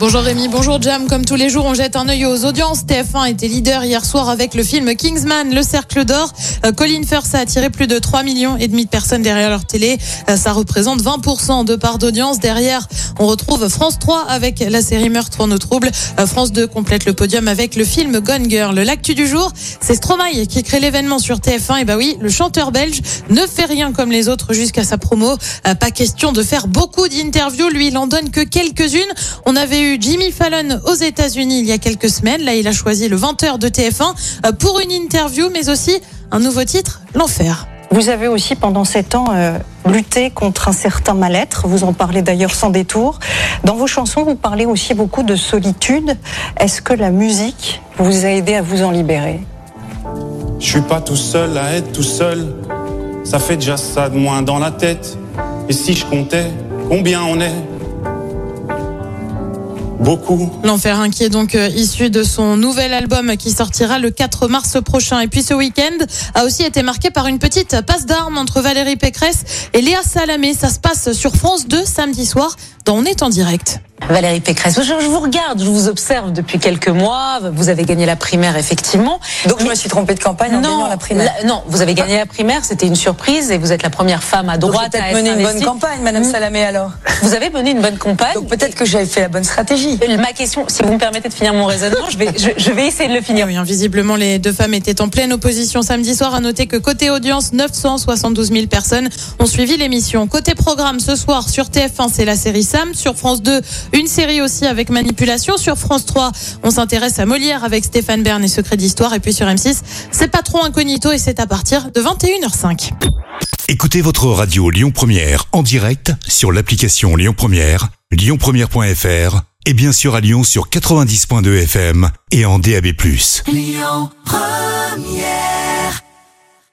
Bonjour Rémi, bonjour Jam. Comme tous les jours, on jette un œil aux audiences. TF1 était leader hier soir avec le film Kingsman, Le Cercle d'Or. Euh, Colin Firth a attiré plus de 3 millions et demi de personnes derrière leur télé. Euh, Ça représente 20% de part d'audience. Derrière, on retrouve France 3 avec la série Meurtre en eau trouble. Euh, France 2 complète le podium avec le film Gone Girl. L'actu du jour, c'est Stromae qui crée l'événement sur TF1. Et bah oui, le chanteur belge ne fait rien comme les autres jusqu'à sa promo. Pas question de faire beaucoup d'interviews. Lui, il en donne que quelques-unes. On avait Jimmy Fallon aux États-Unis il y a quelques semaines. Là, il a choisi le 20h de TF1 euh, pour une interview, mais aussi un nouveau titre, L'Enfer. Vous avez aussi pendant sept ans euh, lutté contre un certain mal-être. Vous en parlez d'ailleurs sans détour. Dans vos chansons, vous parlez aussi beaucoup de solitude. Est-ce que la musique vous a aidé à vous en libérer? Je suis pas tout seul à être tout seul. Ça fait déjà ça de moins dans la tête. Et si je comptais, combien on est? Beaucoup. L'Enfer qui est donc euh, issu de son nouvel album qui sortira le 4 mars prochain. Et puis ce week-end a aussi été marqué par une petite passe d'armes entre Valérie Pécresse et Léa Salamé. Ça se passe sur France 2 samedi soir dans On est en direct. Valérie Pécresse, je, vous regarde, je vous observe depuis quelques mois. Vous avez gagné la primaire, effectivement. Donc je me suis trompée de campagne en gagnant la primaire. la- non, vous avez gagné la primaire, c'était une surprise et vous êtes la première femme à droite à être mené une bonne campagne, Madame Mm. Salamé, alors. Vous avez mené une bonne campagne. Donc peut-être que j'avais fait la bonne stratégie. Et Ma question, si vous me permettez de finir mon raisonnement, je vais, je, je vais essayer de le finir. Oui, hein, visiblement, les deux femmes étaient en pleine opposition samedi soir. À noter que côté audience, 972 000 personnes ont suivi l'émission. Côté programme, ce soir sur TF1, c'est la série Sam. Sur France 2, une série aussi avec manipulation. Sur France 3, on s'intéresse à Molière avec Stéphane Bern et Secret d'Histoire. Et puis sur M6, c'est Patron Incognito et c'est à partir de 21h05. Écoutez votre radio Lyon Première en direct sur l'application Lyon Première, lyonpremière.fr et bien sûr à Lyon sur 90.2 FM et en DAB+.